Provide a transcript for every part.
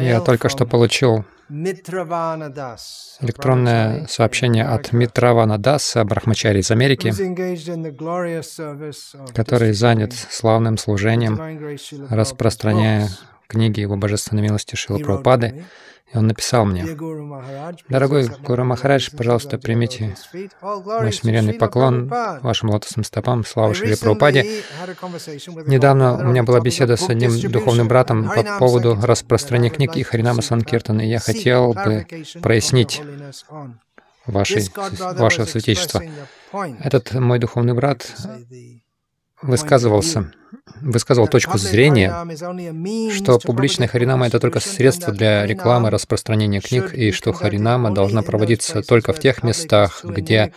Я только что получил электронное сообщение от Митравана Даса, Брахмачари из Америки, который занят славным служением, распространяя книги его божественной милости Шила Прабхупады. И он написал мне, «Дорогой Гуру Махарадж, пожалуйста, примите мой смиренный поклон вашим лотосным стопам, слава Шри Прабхупаде». Недавно у меня была беседа с одним духовным братом по поводу распространения книг и Харинама Санкиртана, и я хотел бы прояснить ваши, ваше святейшество. Этот мой духовный брат высказывался высказывал точку зрения, что публичная харинама — это только средство для рекламы, распространения книг, и что харинама должна проводиться только в тех местах, где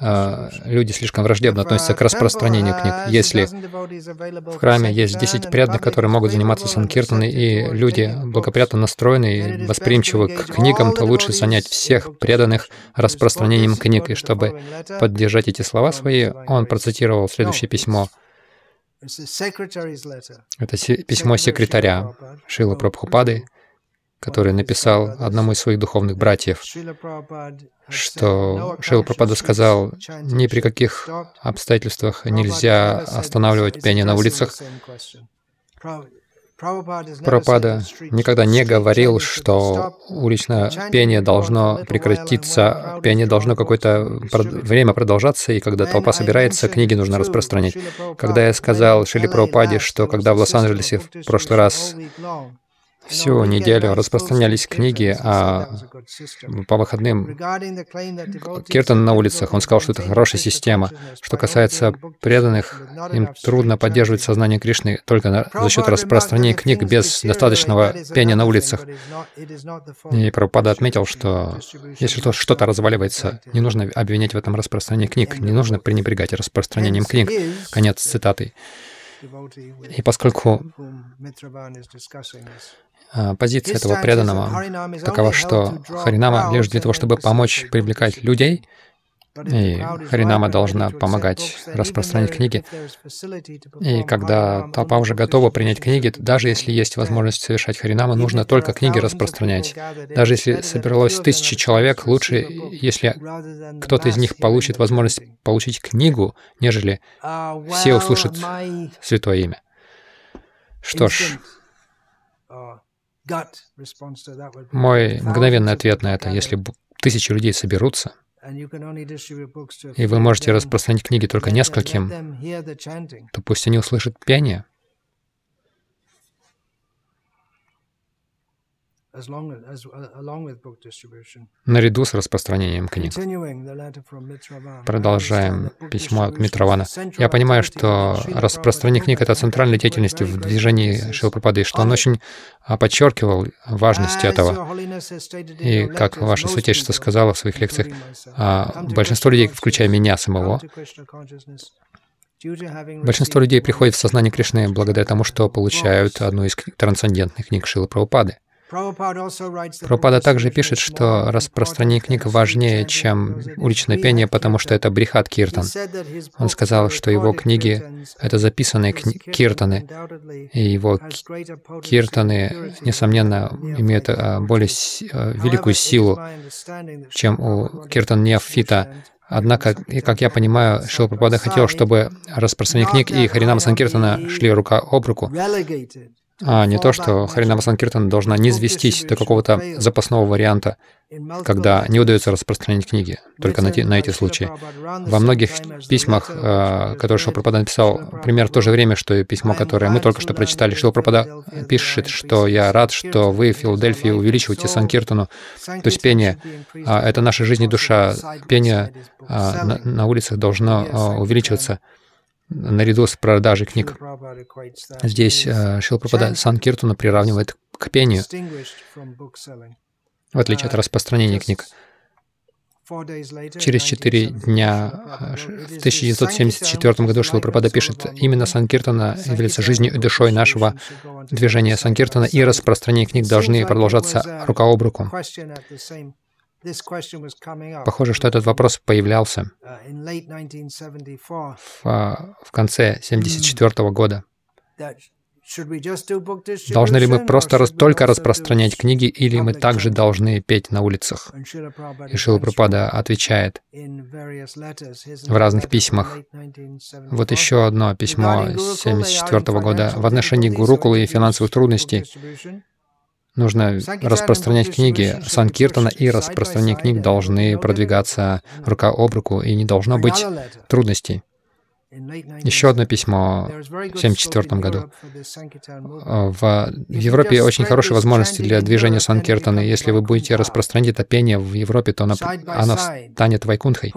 э, люди слишком враждебно относятся к распространению книг. Если в храме есть 10 преданных, которые могут заниматься санкиртаной, и люди благоприятно настроены и восприимчивы к книгам, то лучше занять всех преданных распространением книг. И чтобы поддержать эти слова свои, он процитировал следующее письмо — это письмо секретаря Шила Прабхупады, который написал одному из своих духовных братьев, что Шила Прабхупада сказал, ни при каких обстоятельствах нельзя останавливать пение на улицах. Прабхупада никогда не говорил, что уличное пение должно прекратиться, пение должно какое-то время продолжаться, и когда толпа собирается, книги нужно распространять. Когда я сказал Шили Прабхупаде, что когда в Лос-Анджелесе в прошлый раз Всю неделю распространялись книги, а по выходным Киртан на улицах, он сказал, что это хорошая система. Что касается преданных, им трудно поддерживать сознание Кришны только за счет распространения книг без достаточного пения на улицах. И Прабхупада отметил, что если что-то разваливается, не нужно обвинять в этом распространении книг, не нужно пренебрегать распространением книг. Конец цитаты. И поскольку позиция этого преданного такова, что Харинама лишь для того, чтобы помочь привлекать людей, и Харинама должна помогать распространять книги. И когда толпа уже готова принять книги, то даже если есть возможность совершать Харинама, нужно только книги распространять. Даже если собралось тысячи человек, лучше, если кто-то из них получит возможность получить книгу, нежели все услышат Святое Имя. Что ж, мой мгновенный ответ на это, если тысячи людей соберутся, и вы можете распространить книги только нескольким, то пусть они услышат пение. Наряду с распространением книг. Продолжаем письмо от Митравана. Я понимаю, что распространение книг — это центральная деятельность в движении Шилпрапады, и что он очень а, подчеркивал важность этого. И, как Ваше Святейшество сказала в своих лекциях, а, большинство людей, включая меня самого, Большинство людей приходят в сознание Кришны благодаря тому, что получают одну из трансцендентных книг Шилы Прабхупады. Прабхупада также пишет, что распространение книг важнее, чем уличное пение, потому что это брихат киртан. Он сказал, что его книги — это записанные кни- киртаны, и его киртаны, несомненно, имеют а, более а, великую силу, чем у киртан неофита, Однако, как я понимаю, Прабхупада хотел, чтобы распространение книг и Харинама Санкиртана шли рука об руку а не то, что Харинама Санкиртан должна не низвестись до какого-то запасного варианта, когда не удается распространить книги, только на, те, на эти случаи. Во многих письмах, э, которые Шилпрапада написал, пример в то же время, что и письмо, которое мы только что прочитали, Шилпрапада пишет, что я рад, что вы в Филадельфии увеличиваете Санкиртану, то есть пение. А, это наша жизнь и душа. Пение а, на, на улицах должно а, увеличиваться наряду с продажей книг. Здесь э, Шилпрапада Санкиртуна приравнивает к пению, в отличие от распространения книг. Через четыре дня, э, в 1974 году Шилпрапада пишет, именно Санкиртана является жизнью и душой нашего движения Санкиртана, и распространение книг должны продолжаться рука об руку. Похоже, что этот вопрос появлялся uh, в, а, в конце 1974 года, Должны ли мы просто рас, только распространять книги, или мы также должны петь на улицах? И Шила Прабхупада отвечает в разных письмах. Вот еще одно письмо 1974 года. В отношении Гурукулы и финансовых трудностей нужно распространять книги Санкиртана, и распространение книг должны продвигаться рука об руку, и не должно быть трудностей. Еще одно письмо в 1974 году. В Европе очень хорошие возможности для движения Санкиртаны. Если вы будете распространять это пение в Европе, то оно, оно станет вайкунтхой.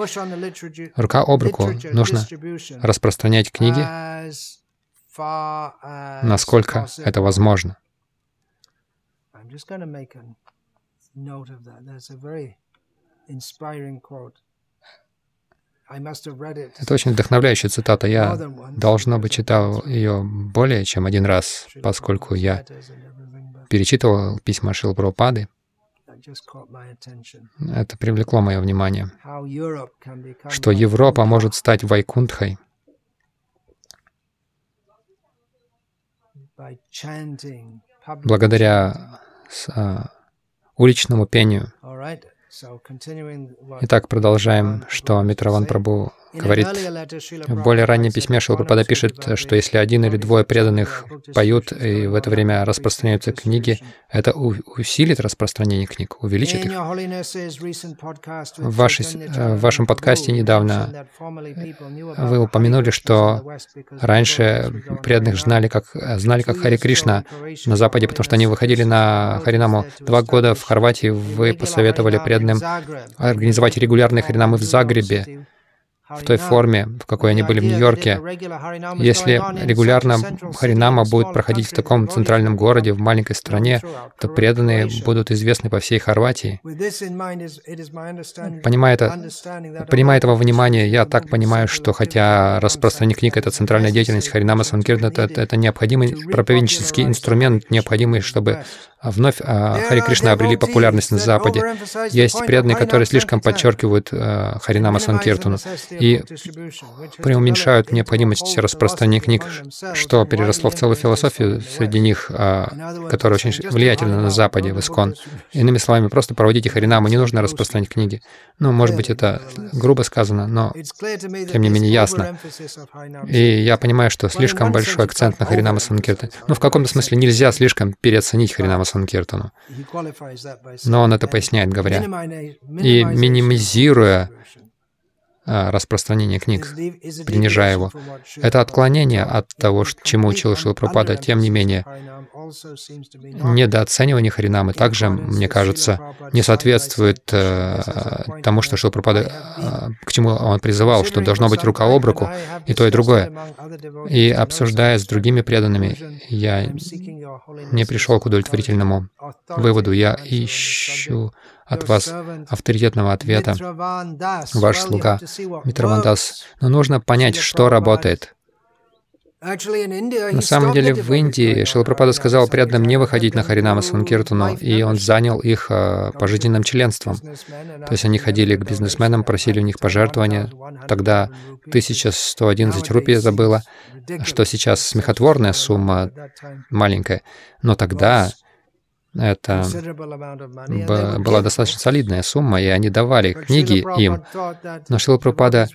Рука об руку нужно распространять книги, насколько это возможно. Это очень вдохновляющая цитата. Я, должно быть, читал ее более чем один раз, поскольку я перечитывал письма Шил Прабхупады. Это привлекло мое внимание, что Европа может стать Вайкунтхой. Благодаря а, уличному пению. Итак, продолжаем, что Митраван Прабу говорит. В более раннем письме Шилпрапада пишет, что если один или двое преданных поют, и в это время распространяются книги, это усилит распространение книг, увеличит их. В, вашей, в вашем подкасте недавно вы упомянули, что раньше преданных знали как, знали как Хари Кришна на Западе, потому что они выходили на Харинаму. Два года в Хорватии вы посоветовали преданным организовать регулярные Харинамы в Загребе в той форме, в какой они были в Нью-Йорке. Если регулярно Харинама будет проходить в таком центральном городе, в маленькой стране, то преданные будут известны по всей Хорватии. Понимая, это, понимая этого внимания, я так понимаю, что хотя распространение книг — это центральная деятельность, Харинама Санкиртна — это, это необходимый проповеднический инструмент, необходимый, чтобы вновь а, Хари Кришна обрели популярность на Западе. Есть преданные, которые слишком подчеркивают а, Харинама Санкиртану и преуменьшают необходимость распространения книг, что переросло в целую философию среди них, а, которая очень влиятельна на Западе, в Искон. Иными словами, просто проводите Харинаму, не нужно распространять книги. Ну, может быть, это грубо сказано, но тем не менее ясно. И я понимаю, что слишком большой акцент на Харинама Санкиртане. Ну, в каком-то смысле нельзя слишком переоценить Харинама Санкиртану. Но он это поясняет, говоря, и минимизируя распространение книг, принижая его. Это отклонение от того, чему учил Шилапрапада. Тем не менее, недооценивание Харинамы также, мне кажется, не соответствует э, тому, что Шилапрапада, э, к чему он призывал, что должно быть рука об руку, и то, и другое. И обсуждая с другими преданными, я не пришел к удовлетворительному выводу. Я ищу от вас авторитетного ответа, ваш слуга Митравандас. Но нужно понять, что работает. На самом деле в Индии Шилапрапада сказал преданным не выходить на Харинама Санкиртану, и он занял их э, пожизненным членством. То есть они ходили к бизнесменам, просили у них пожертвования. Тогда 1111 рупий это было, что сейчас смехотворная сумма, маленькая. Но тогда это была достаточно солидная сумма, и они давали книги им. Но Шила Прабхупада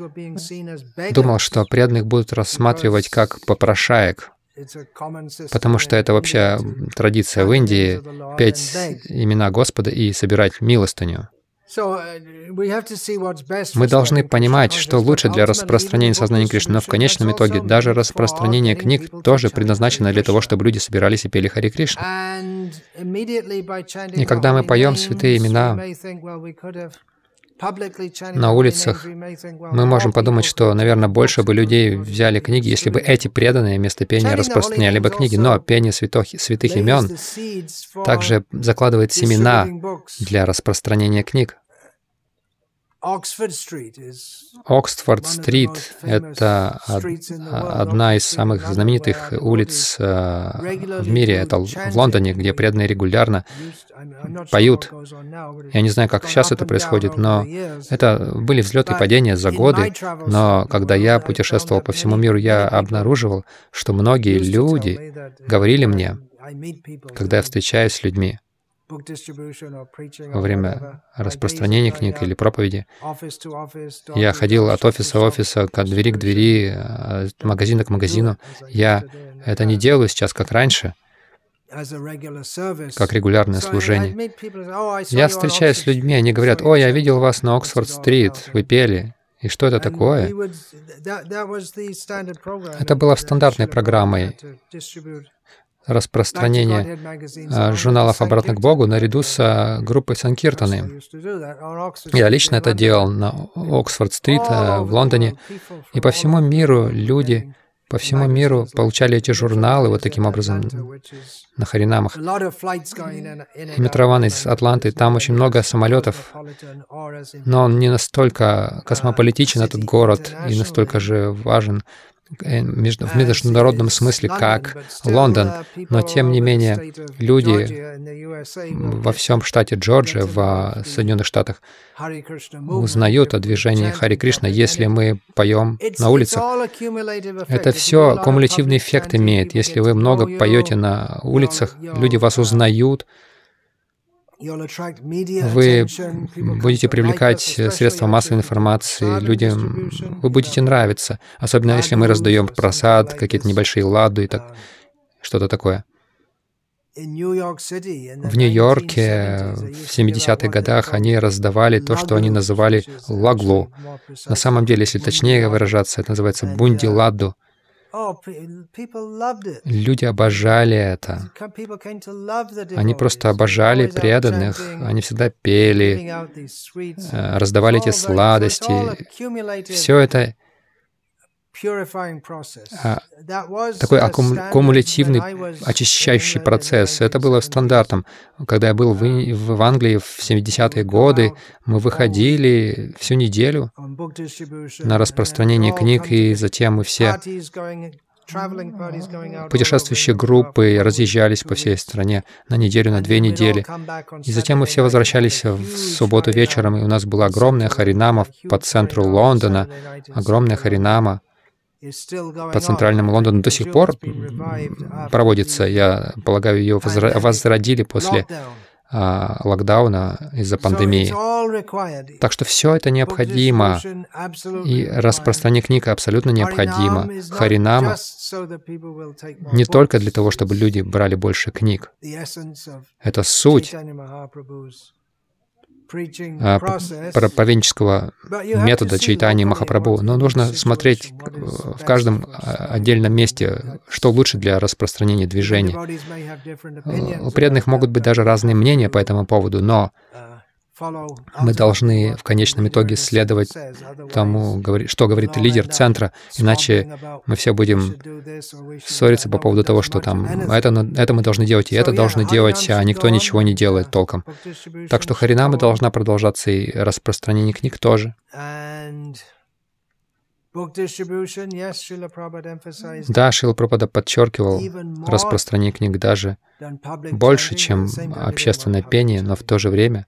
думал, что преданных будут рассматривать как попрошаек, потому что это вообще традиция в Индии — петь имена Господа и собирать милостыню. Uh, Мы должны понимать, что лучше для распространения сознания Кришны, но в конечном итоге даже распространение книг тоже предназначено для того, чтобы люди собирались и пели Хари Кришну. И когда мы поем святые имена на улицах, мы можем подумать, что, наверное, больше бы людей взяли книги, если бы эти преданные вместо пения распространяли бы книги. Но пение святых, святых имен также закладывает семена для распространения книг. Оксфорд-стрит — это одна из самых знаменитых улиц э, в мире. Это в Лондоне, где преданные регулярно поют. Я не знаю, как сейчас это происходит, но это были взлеты и падения за годы. Но когда я путешествовал по всему миру, я обнаруживал, что многие люди говорили мне, когда я встречаюсь с людьми, во время распространения книг или проповеди. Я ходил от офиса к офиса, от двери к двери, от магазина к магазину. Я это не делаю сейчас, как раньше, как регулярное служение. Oh, я встречаюсь с людьми, они говорят, «О, я видел вас на Оксфорд-стрит, вы пели». И что это такое? Это было стандартной программой распространение а, журналов «Обратно к Богу» наряду с а, группой Санкиртаны. Я лично это делал на Оксфорд-стрит а, в Лондоне, и по всему миру люди по всему миру получали эти журналы вот таким образом на Харинамах. И метрован из Атланты, там очень много самолетов, но он не настолько космополитичен, этот город, и настолько же важен, Э, в международном смысле, как Лондон, но тем не менее люди во всем штате Джорджия, в Соединенных Штатах, узнают о движении Хари Кришна, если мы поем на улицах. Это все кумулятивный эффект имеет. Если вы много поете на улицах, люди вас узнают, вы будете привлекать средства массовой информации, людям вы будете нравиться, особенно если мы раздаем просад, какие-то небольшие ладу и так, что-то такое. В Нью-Йорке в 70-х годах они раздавали то, что они называли лаглу. На самом деле, если точнее выражаться, это называется бунди ладу. Oh, Люди обожали это. Они просто обожали преданных. Они всегда пели, э, раздавали эти сладости. Все это такой аккум, кумулятивный очищающий процесс. Это было стандартом. Когда я был в, в Англии в 70-е годы, мы выходили всю неделю на распространение книг, и затем мы все Путешествующие группы разъезжались по всей стране на неделю, на две недели. И затем мы все возвращались в субботу вечером, и у нас была огромная харинама по центру Лондона, огромная харинама по центральному Лондону до сих пор проводится. Я полагаю, ее возродили после а, локдауна из-за пандемии. Так что все это необходимо, и распространение книг абсолютно необходимо. Харинама не только для того, чтобы люди брали больше книг. Это суть проповеднического метода читания Махапрабху, но нужно смотреть в каждом а, отдельном месте, что лучше для распространения движения. У преданных могут быть даже разные мнения по этому поводу, но мы должны в конечном итоге следовать тому, что говорит лидер центра, иначе мы все будем ссориться по поводу того, что там это, это мы должны делать, и это должны делать, а никто ничего не делает толком. Так что Харинама должна продолжаться, и распространение книг тоже. Да, Шила Прабхупада подчеркивал распространение книг даже больше, чем общественное пение, но в то же время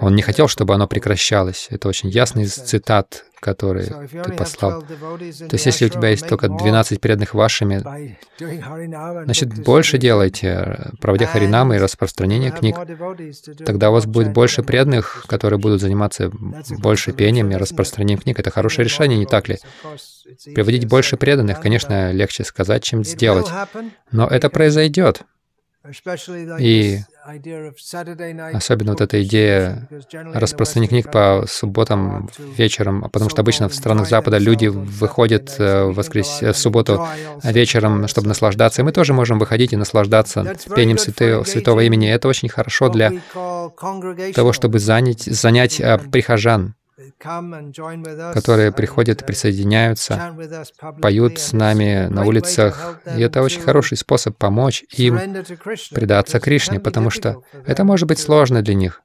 он не хотел, чтобы оно прекращалось. Это очень ясно из цитат, которые ты послал. То есть, если у тебя есть только 12 преданных вашими, значит, больше делайте, проводя харинамы и распространение книг. Тогда у вас будет больше преданных, которые будут заниматься больше пением и распространением книг. Это хорошее решение, не так ли? Приводить больше преданных, конечно, легче сказать, чем сделать. Но это произойдет. И особенно вот эта идея распространения книг по субботам вечером, потому что обычно в странах Запада люди выходят э, в, воскрес... в субботу вечером, чтобы наслаждаться, и мы тоже можем выходить и наслаждаться пением святого, святого имени. Это очень хорошо для того, чтобы занять, занять э, прихожан которые приходят и присоединяются, поют с нами на улицах. И это очень хороший способ помочь им предаться Кришне, потому что это может быть сложно для них.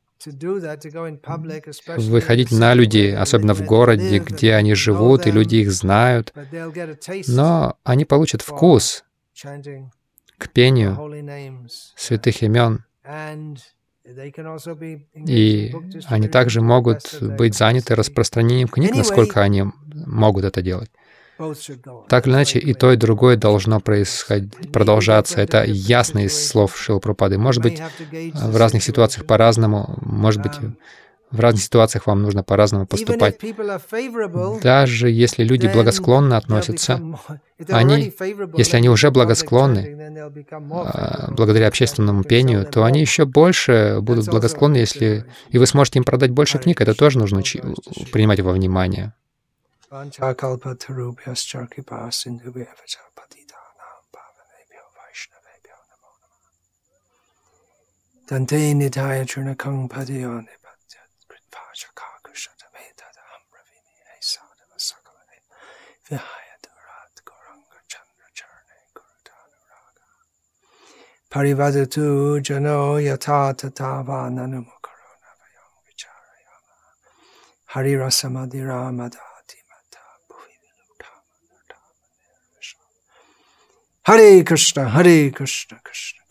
выходить на людей, особенно в городе, где они живут, и люди их знают. Но они получат вкус к пению святых имен. И они также могут быть заняты распространением книг, насколько они могут это делать. Так или иначе, и то, и другое должно происходить, продолжаться. Это ясно из слов Шилпрапады. Может быть, в разных ситуациях по-разному, может быть, в разных ситуациях вам нужно по-разному поступать. Даже если люди благосклонно относятся, они, если они уже благосклонны, а, благодаря общественному пению, то они еще больше будут благосклонны, если и вы сможете им продать больше книг. Это тоже нужно принимать во внимание. Dante nidhaya churnakang şaka kuşatı ve dada amravini ey sadava sakala ey vihayat urat goranga chandra charne gurudanu raga parivadatu jano yatata tava nanumakarana vayam vicharayama hari rasamadi ramada Hare Krishna, Hare Krishna, Krishna.